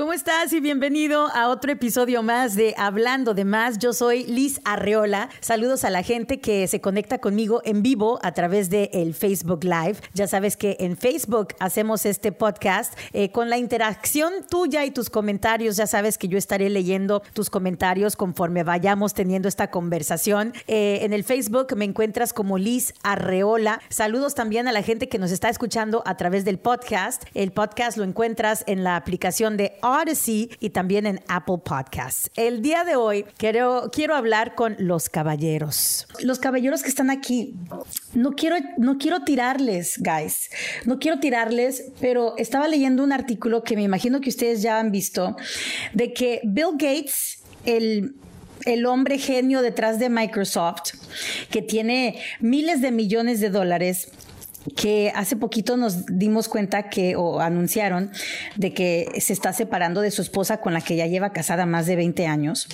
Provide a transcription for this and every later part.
¿Cómo estás? Y bienvenido a otro episodio más de Hablando de Más. Yo soy Liz Arreola. Saludos a la gente que se conecta conmigo en vivo a través de el Facebook Live. Ya sabes que en Facebook hacemos este podcast eh, con la interacción tuya y tus comentarios. Ya sabes que yo estaré leyendo tus comentarios conforme vayamos teniendo esta conversación. Eh, en el Facebook me encuentras como Liz Arreola. Saludos también a la gente que nos está escuchando a través del podcast. El podcast lo encuentras en la aplicación de Odyssey y también en Apple Podcasts. El día de hoy quiero, quiero hablar con los caballeros. Los caballeros que están aquí. No quiero, no quiero tirarles, guys. No quiero tirarles, pero estaba leyendo un artículo que me imagino que ustedes ya han visto de que Bill Gates, el el hombre genio detrás de Microsoft, que tiene miles de millones de dólares, que hace poquito nos dimos cuenta que, o anunciaron, de que se está separando de su esposa con la que ya lleva casada más de 20 años.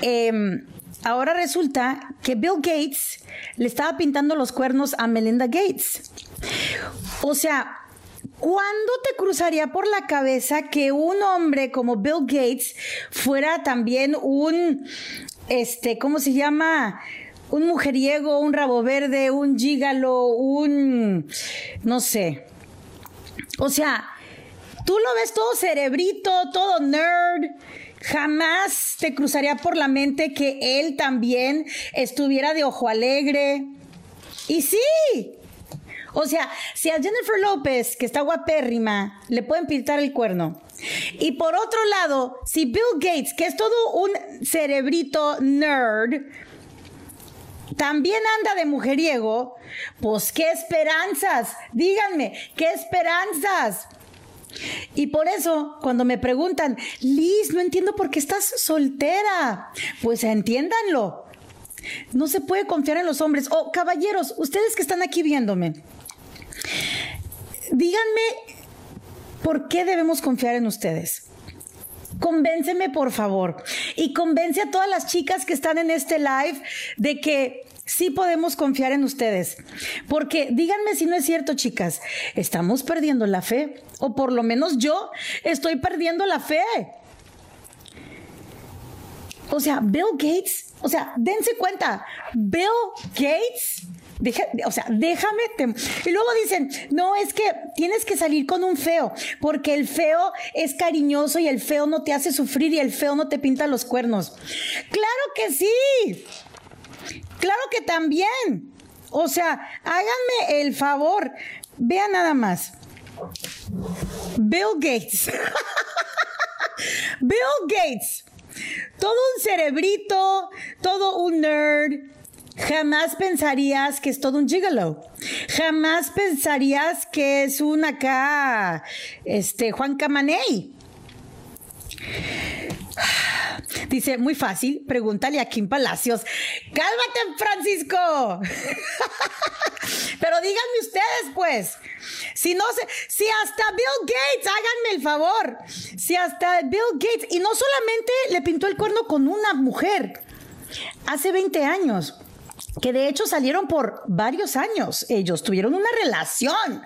Em, ahora resulta que Bill Gates le estaba pintando los cuernos a Melinda Gates. O sea, ¿Cuándo te cruzaría por la cabeza que un hombre como Bill Gates fuera también un, este, ¿cómo se llama? Un mujeriego, un rabo verde, un gígalo, un, no sé. O sea, tú lo ves todo cerebrito, todo nerd. Jamás te cruzaría por la mente que él también estuviera de ojo alegre. Y sí. O sea, si a Jennifer López, que está guapérrima, le pueden pintar el cuerno. Y por otro lado, si Bill Gates, que es todo un cerebrito nerd, también anda de mujeriego, pues qué esperanzas, díganme, qué esperanzas. Y por eso, cuando me preguntan, Liz, no entiendo por qué estás soltera, pues entiéndanlo. No se puede confiar en los hombres. Oh, caballeros, ustedes que están aquí viéndome, díganme por qué debemos confiar en ustedes. Convénceme, por favor. Y convence a todas las chicas que están en este live de que sí podemos confiar en ustedes. Porque díganme si no es cierto, chicas, estamos perdiendo la fe. O por lo menos yo estoy perdiendo la fe. O sea, Bill Gates, o sea, dense cuenta, Bill Gates o sea, déjame. Y luego dicen, no, es que tienes que salir con un feo, porque el feo es cariñoso y el feo no te hace sufrir y el feo no te pinta los cuernos. Claro que sí. Claro que también. O sea, háganme el favor. Vean nada más. Bill Gates. Bill Gates. Todo un cerebrito, todo un nerd Jamás pensarías que es todo un gigolo. Jamás pensarías que es un acá, este, Juan Camaney. Dice, muy fácil, pregúntale a Kim Palacios. Cálmate, Francisco. Pero díganme ustedes, pues. Si no sé, si hasta Bill Gates, háganme el favor. Si hasta Bill Gates, y no solamente le pintó el cuerno con una mujer, hace 20 años que de hecho salieron por varios años, ellos tuvieron una relación,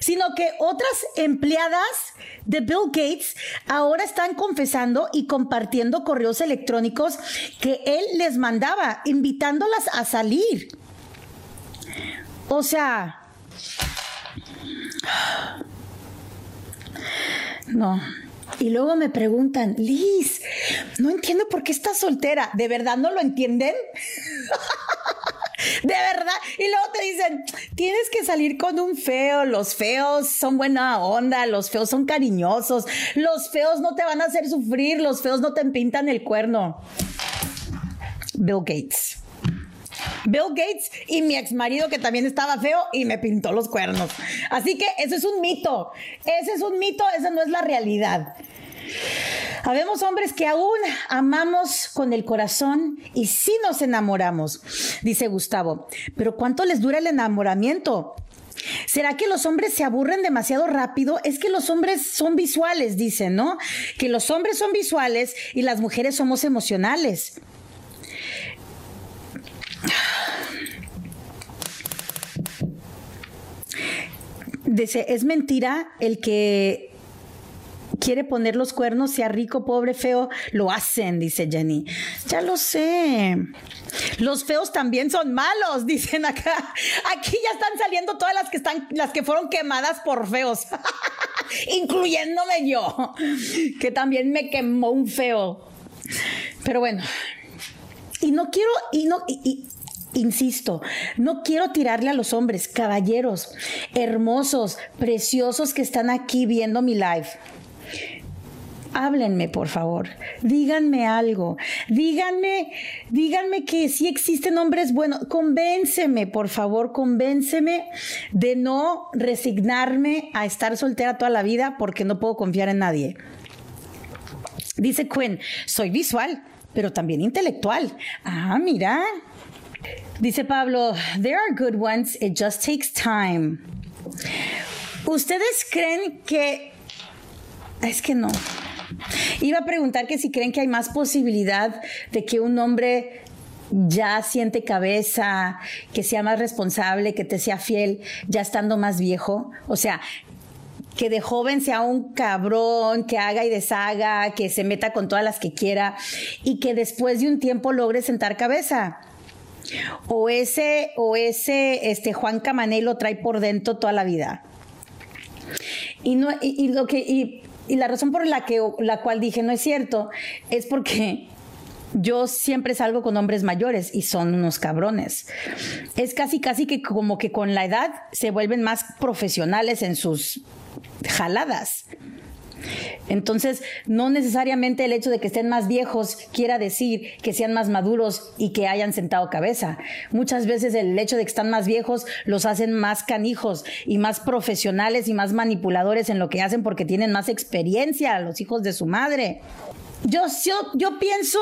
sino que otras empleadas de Bill Gates ahora están confesando y compartiendo correos electrónicos que él les mandaba, invitándolas a salir. O sea, no. Y luego me preguntan, Liz, no entiendo por qué estás soltera. ¿De verdad no lo entienden? De verdad. Y luego te dicen, tienes que salir con un feo. Los feos son buena onda. Los feos son cariñosos. Los feos no te van a hacer sufrir. Los feos no te pintan el cuerno. Bill Gates. Bill Gates y mi ex marido que también estaba feo y me pintó los cuernos. Así que eso es un mito. Ese es un mito, esa no es la realidad. Habemos hombres que aún amamos con el corazón y sí nos enamoramos, dice Gustavo. Pero ¿cuánto les dura el enamoramiento? ¿Será que los hombres se aburren demasiado rápido? Es que los hombres son visuales, dicen, ¿no? Que los hombres son visuales y las mujeres somos emocionales. Dice, es mentira el que quiere poner los cuernos, sea rico, pobre, feo, lo hacen, dice Jenny. Ya lo sé. Los feos también son malos, dicen acá. Aquí ya están saliendo todas las que están, las que fueron quemadas por feos, incluyéndome yo, que también me quemó un feo. Pero bueno, y no quiero, y no, y, Insisto, no quiero tirarle a los hombres, caballeros, hermosos, preciosos que están aquí viendo mi live. Háblenme, por favor. Díganme algo. Díganme, díganme que sí existen hombres buenos. Convénceme, por favor, convénceme de no resignarme a estar soltera toda la vida porque no puedo confiar en nadie. Dice Quinn, soy visual, pero también intelectual. Ah, mira, Dice Pablo, there are good ones, it just takes time. ¿Ustedes creen que... Es que no. Iba a preguntar que si creen que hay más posibilidad de que un hombre ya siente cabeza, que sea más responsable, que te sea fiel, ya estando más viejo. O sea, que de joven sea un cabrón, que haga y deshaga, que se meta con todas las que quiera y que después de un tiempo logre sentar cabeza. O ese, o ese este, Juan Camané lo trae por dentro toda la vida. Y, no, y, lo que, y, la razón por la, que, la cual dije no es cierto es porque yo siempre salgo con hombres mayores y son unos cabrones. Es casi, casi que como que con la edad se vuelven más profesionales en sus jaladas. Entonces, no necesariamente el hecho de que estén más viejos quiera decir que sean más maduros y que hayan sentado cabeza. Muchas veces el hecho de que están más viejos los hacen más canijos y más profesionales y más manipuladores en lo que hacen porque tienen más experiencia, los hijos de su madre. Yo, yo, yo pienso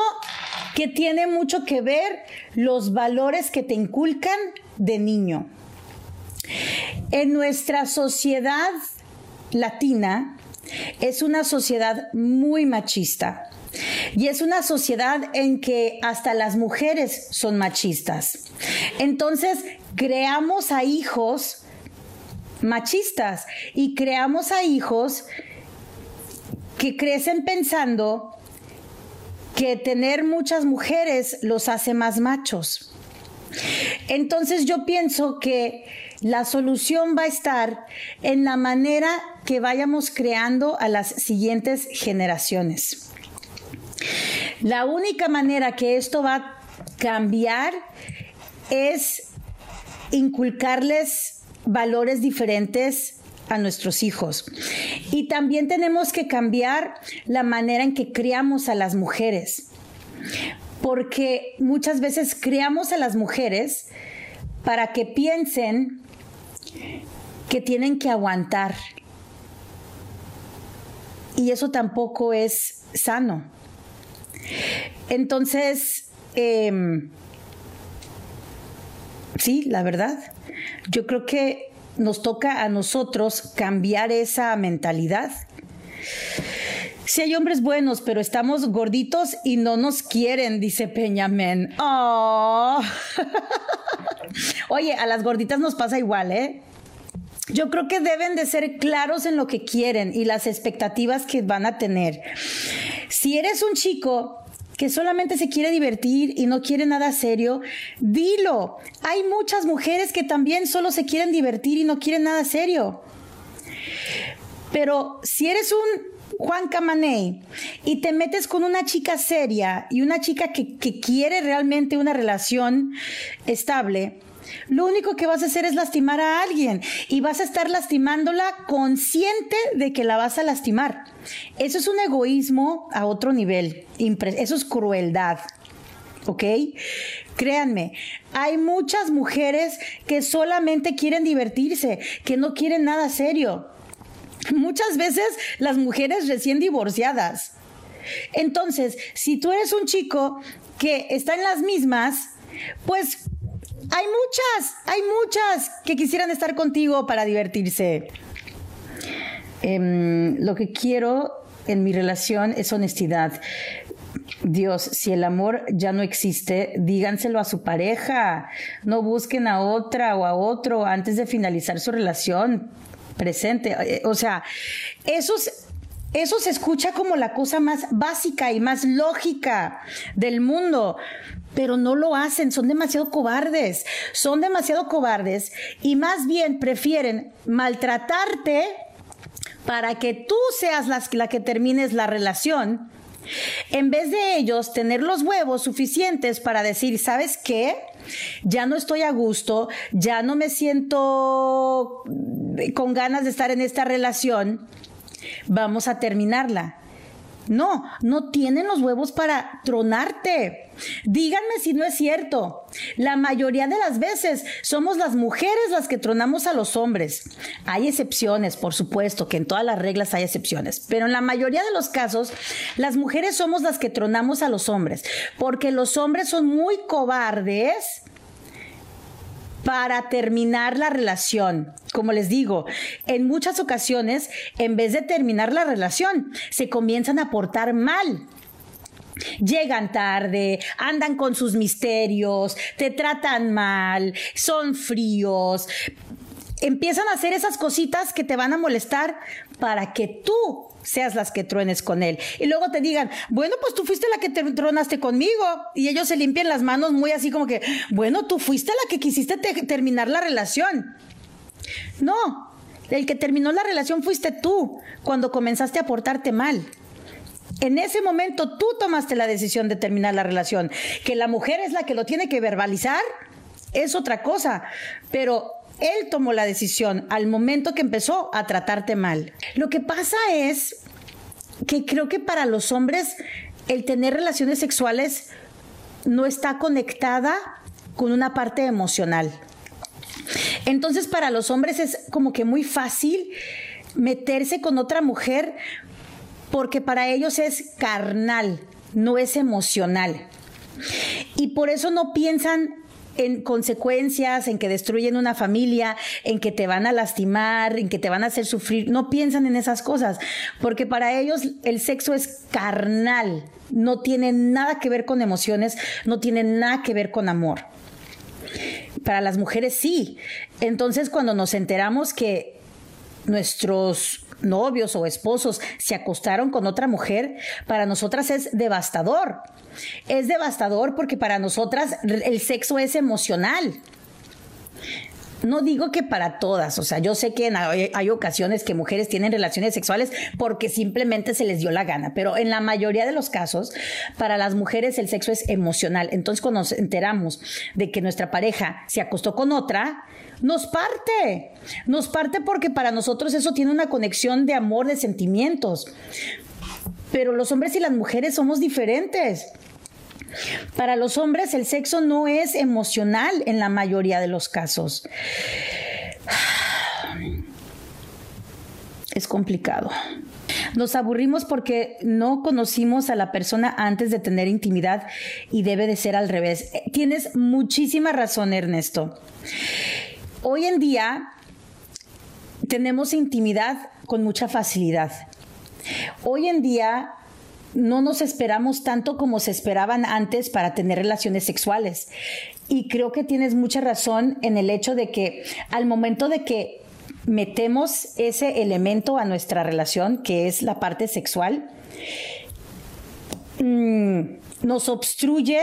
que tiene mucho que ver los valores que te inculcan de niño. En nuestra sociedad latina, es una sociedad muy machista. Y es una sociedad en que hasta las mujeres son machistas. Entonces, creamos a hijos machistas y creamos a hijos que crecen pensando que tener muchas mujeres los hace más machos. Entonces yo pienso que la solución va a estar en la manera que vayamos creando a las siguientes generaciones. La única manera que esto va a cambiar es inculcarles valores diferentes a nuestros hijos. Y también tenemos que cambiar la manera en que criamos a las mujeres. Porque muchas veces criamos a las mujeres para que piensen que tienen que aguantar. Y eso tampoco es sano. Entonces, em, sí, la verdad, yo creo que nos toca a nosotros cambiar esa mentalidad. Si hay hombres buenos, pero estamos gorditos y no nos quieren, dice Peñamen. Oh. Oye, a las gorditas nos pasa igual, ¿eh? Yo creo que deben de ser claros en lo que quieren y las expectativas que van a tener. Si eres un chico que solamente se quiere divertir y no quiere nada serio, dilo. Hay muchas mujeres que también solo se quieren divertir y no quieren nada serio. Pero si eres un Juan Camaney y te metes con una chica seria y una chica que, quiere realmente una relación estable, lo único que vas a hacer es lastimar a alguien y vas a estar lastimándola consciente de que la vas a lastimar. Eso es un egoísmo a otro nivel. Eso es crueldad. ¿ok? Créanme, hay muchas mujeres que solamente quieren divertirse, que no quieren nada serio muchas veces las mujeres recién divorciadas. Entonces, si tú eres un chico que está en las mismas, pues hay muchas, hay muchas que quisieran estar contigo para divertirse. Em, lo que quiero en mi relación es honestidad. Dios, si el amor ya no existe, díganselo a su pareja. No busquen a otra o a otro antes de finalizar su relación presente. Eh, o sea, esos Eso se escucha como la cosa más básica y más lógica del mundo, pero no lo hacen, son demasiado cobardes, son demasiado cobardes y más bien prefieren maltratarte para que tú seas la, que termines la relación, en vez de ellos tener los huevos suficientes para decir, ¿sabes qué? Ya no estoy a gusto, ya no me siento con ganas de estar en esta relación, vamos a terminarla. No, no tienen los huevos para tronarte. Díganme si no es cierto. La mayoría de las veces somos las mujeres las que tronamos a los hombres. Hay excepciones, por supuesto, que en todas las reglas hay excepciones, pero en la mayoría de los casos las mujeres somos las que tronamos a los hombres, porque los hombres son muy cobardes para terminar la relación. Como les digo, en muchas ocasiones, en vez de terminar la relación, se comienzan a portar mal. Llegan tarde, andan con sus misterios, te tratan mal, son fríos, empiezan a hacer esas cositas que te van a molestar para que tú seas las que truenes con él. Y luego te digan, bueno, pues tú fuiste la que te tronaste conmigo. Y ellos se limpian las manos muy así como que, bueno, tú fuiste la que quisiste terminar la relación. No, el que terminó la relación fuiste tú cuando comenzaste a portarte mal. En ese momento tú tomaste la decisión de terminar la relación. Que la mujer es la que lo tiene que verbalizar es otra cosa. Pero él tomó la decisión al momento que empezó a tratarte mal. Lo que pasa es que creo que para los hombres el tener relaciones sexuales no está conectada con una parte emocional. Entonces para los hombres es como que muy fácil meterse con otra mujer porque para ellos es carnal, no es emocional. Y por eso no piensan en consecuencias, en que destruyen una familia, en que te van a lastimar, en que te van a hacer sufrir. No piensan en esas cosas, porque para ellos el sexo es carnal, no tiene nada que ver con emociones, no tiene nada que ver con amor. Para las mujeres sí. Entonces cuando nos enteramos que nuestros novios o esposos se acostaron con otra mujer, para nosotras es devastador. Es devastador porque para nosotras el sexo es emocional. No digo que para todas, o sea, yo sé que hay, ocasiones que mujeres tienen relaciones sexuales porque simplemente se les dio la gana, pero en la mayoría de los casos, para las mujeres el sexo es emocional. Entonces, cuando nos enteramos de que nuestra pareja se acostó con otra, nos parte, nos parte porque para nosotros eso tiene una conexión de amor, de sentimientos. Pero los hombres y las mujeres somos diferentes. Para los hombres el sexo no es emocional en la mayoría de los casos. Es complicado. Nos aburrimos porque no conocimos a la persona antes de tener intimidad y debe de ser al revés. Tienes muchísima razón, Ernesto. Hoy en día tenemos intimidad con mucha facilidad. Hoy en día no nos esperamos tanto como se esperaban antes para tener relaciones sexuales. Y creo que tienes mucha razón en el hecho de que al momento de que metemos ese elemento a nuestra relación, que es la parte sexual, mm, nos obstruye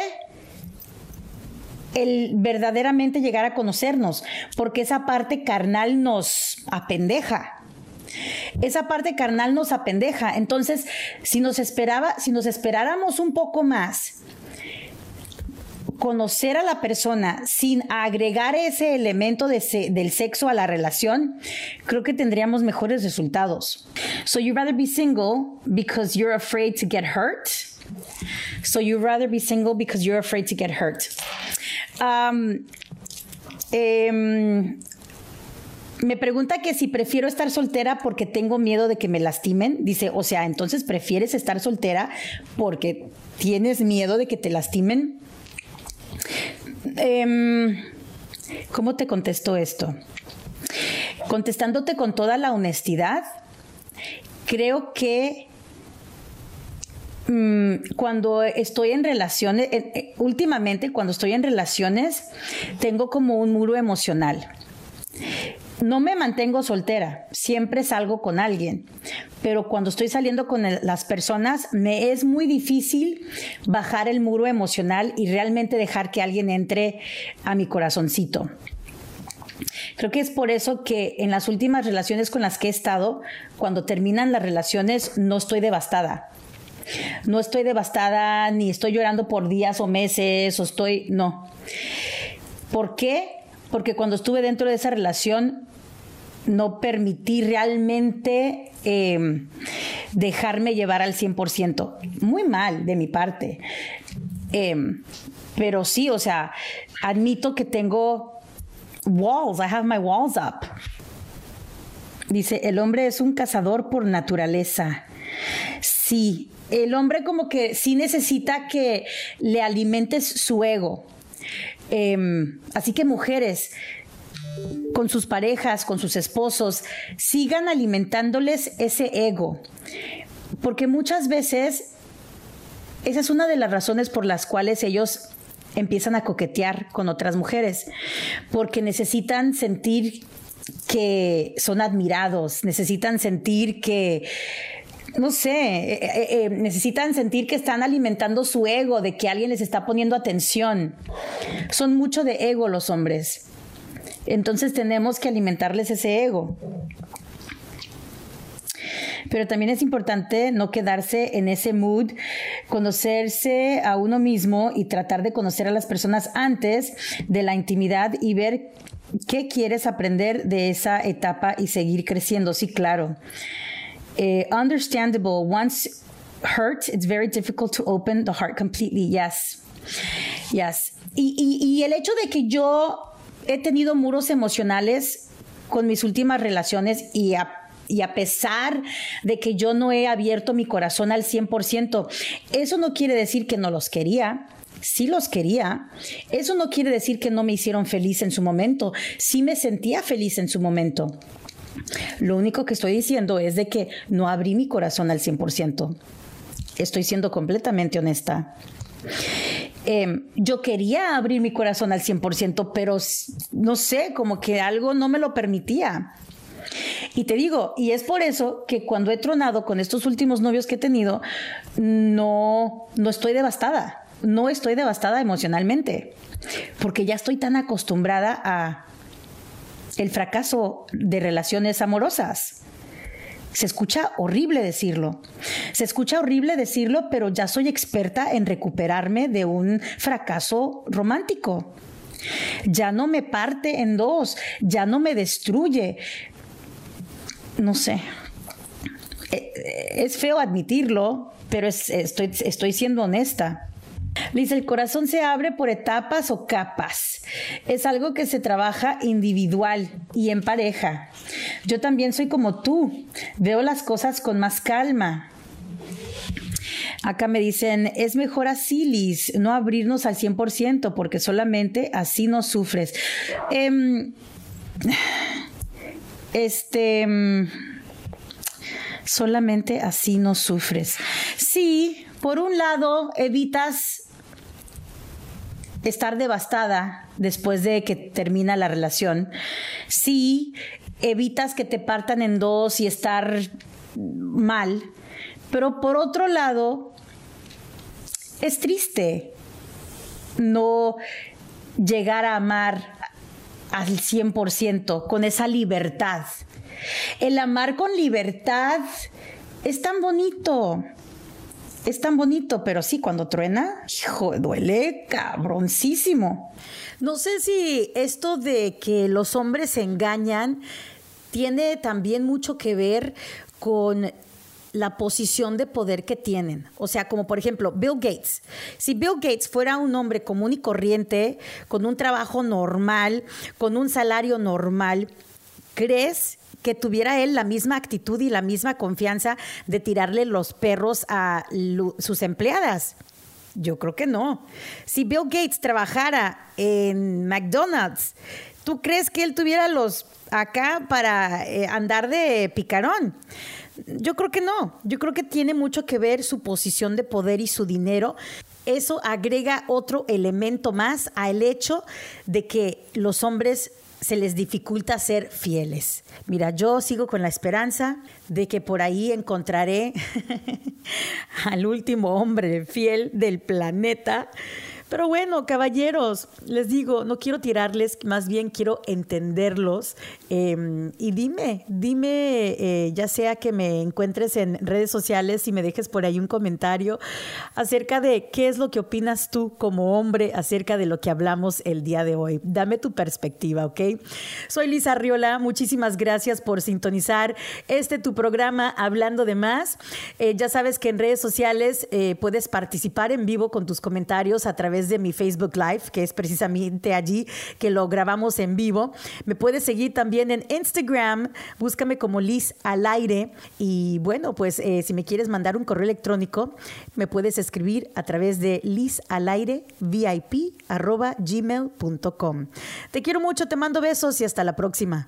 el verdaderamente llegar a conocernos, porque esa parte carnal nos apendeja. Esa parte carnal nos apendeja. Entonces, si nos esperaba, si nos esperáramos un poco más, conocer a la persona sin agregar ese elemento del sexo a la relación, creo que tendríamos mejores resultados. So you rather be single because you're afraid to get hurt? So you rather be single because you're afraid to get hurt. Em, me pregunta que si prefiero estar soltera porque tengo miedo de que me lastimen. Dice, o sea, entonces prefieres estar soltera porque tienes miedo de que te lastimen. Em, ¿Cómo te contesto esto? Contestándote con toda la honestidad, creo que Mm, cuando estoy en relaciones, eh, eh, últimamente cuando estoy en relaciones, tengo como un muro emocional. No me mantengo soltera, siempre salgo con alguien, pero cuando estoy saliendo con las personas me es muy difícil bajar el muro emocional y realmente dejar que alguien entre a mi corazoncito. Creo que es por eso que en las últimas relaciones con las que he estado, cuando terminan las relaciones, no estoy devastada. No estoy devastada, ni estoy llorando por días o meses, o estoy, no. ¿Por qué? Porque cuando estuve dentro de esa relación, no permití realmente em, dejarme llevar al 100%. Muy mal de mi parte. Em, pero sí, o sea, admito que tengo walls. I have my walls up. Dice, el hombre es un cazador por naturaleza. Sí, el hombre como que sí necesita que le alimentes su ego. Em, así que mujeres, con sus parejas, con sus esposos, sigan alimentándoles ese ego. Porque muchas veces esa es una de las razones por las cuales ellos empiezan a coquetear con otras mujeres, porque necesitan sentir que son admirados, necesitan sentir que no sé, eh, eh, eh, necesitan sentir que están alimentando su ego, de que alguien les está poniendo atención. Son mucho de ego los hombres. Entonces tenemos que alimentarles ese ego. Pero también es importante no quedarse en ese mood, conocerse a uno mismo y tratar de conocer a las personas antes de la intimidad y ver qué quieres aprender de esa etapa y seguir creciendo. Sí, claro. Eh, understandable. Once hurt, it's very difficult to open the heart completely. Yes. Yes. Y, y el hecho de que yo he tenido muros emocionales con mis últimas relaciones y a, y a pesar de que yo no he abierto mi corazón al 100%, eso no quiere decir que no los quería. Sí los quería. Eso no quiere decir que no me hicieron feliz en su momento. Sí me sentía feliz en su momento. Lo único que estoy diciendo es de que no abrí mi corazón al 100%. Estoy siendo completamente honesta. Em, yo quería abrir mi corazón al 100%, pero no sé, como que algo no me lo permitía. Y te digo, y es por eso que cuando he tronado con estos últimos novios que he tenido, no, no estoy devastada, no estoy devastada emocionalmente, porque ya estoy tan acostumbrada a el fracaso de relaciones amorosas. Se escucha horrible decirlo. Se escucha horrible decirlo, pero ya soy experta en recuperarme de un fracaso romántico. Ya no me parte en dos, ya no me destruye. No sé. Eh, es feo admitirlo, pero estoy siendo honesta. Dice, el corazón se abre por etapas o capas. Es algo que se trabaja individual y en pareja. Yo también soy como tú. Veo las cosas con más calma. Acá me dicen, es mejor así, Liz, no abrirnos al 100% porque solamente así no sufres. Em, este, em, solamente así no sufres. Sí, por un lado, evitas estar devastada después de que termina la relación, si evitas que te partan en dos y estar mal, pero por otro lado, es triste no llegar a amar al 100% con esa libertad. El amar con libertad es tan bonito es tan bonito, pero sí, cuando truena, hijo, duele cabroncísimo. No sé si esto de que los hombres se engañan tiene también mucho que ver con la posición de poder que tienen. O sea, como por ejemplo Bill Gates. Si Bill Gates fuera un hombre común y corriente, con un trabajo normal, con un salario normal, ¿crees que tuviera él la misma actitud y la misma confianza de tirarle los perros a sus empleadas. Yo creo que no. Si Bill Gates trabajara en McDonald's, ¿tú crees que él tuviera los acá para eh, andar de picarón? Yo creo que no. Yo creo que tiene mucho que ver su posición de poder y su dinero. Eso agrega otro elemento más al hecho de que los hombres se les dificulta ser fieles. Mira, yo sigo con la esperanza de que por ahí encontraré al último hombre fiel del planeta pero bueno, caballeros, les digo, no quiero tirarles, más bien quiero entenderlos. Em, y dime, dime, eh, ya sea que me encuentres en redes sociales y me dejes por ahí un comentario acerca de qué es lo que opinas tú como hombre acerca de lo que hablamos el día de hoy. Dame tu perspectiva, ¿ok? Soy Lisa Riola, muchísimas gracias por sintonizar este tu programa Hablando de Más. Eh, ya sabes que en redes sociales eh, puedes participar en vivo con tus comentarios a través de mi Facebook Live, que es precisamente allí que lo grabamos en vivo. Me puedes seguir también en Instagram, búscame como Liz al aire. Y bueno, pues eh, si me quieres mandar un correo electrónico, me puedes escribir a través de lizalairevip.gmail.com. Te quiero mucho, te mando besos y hasta la próxima.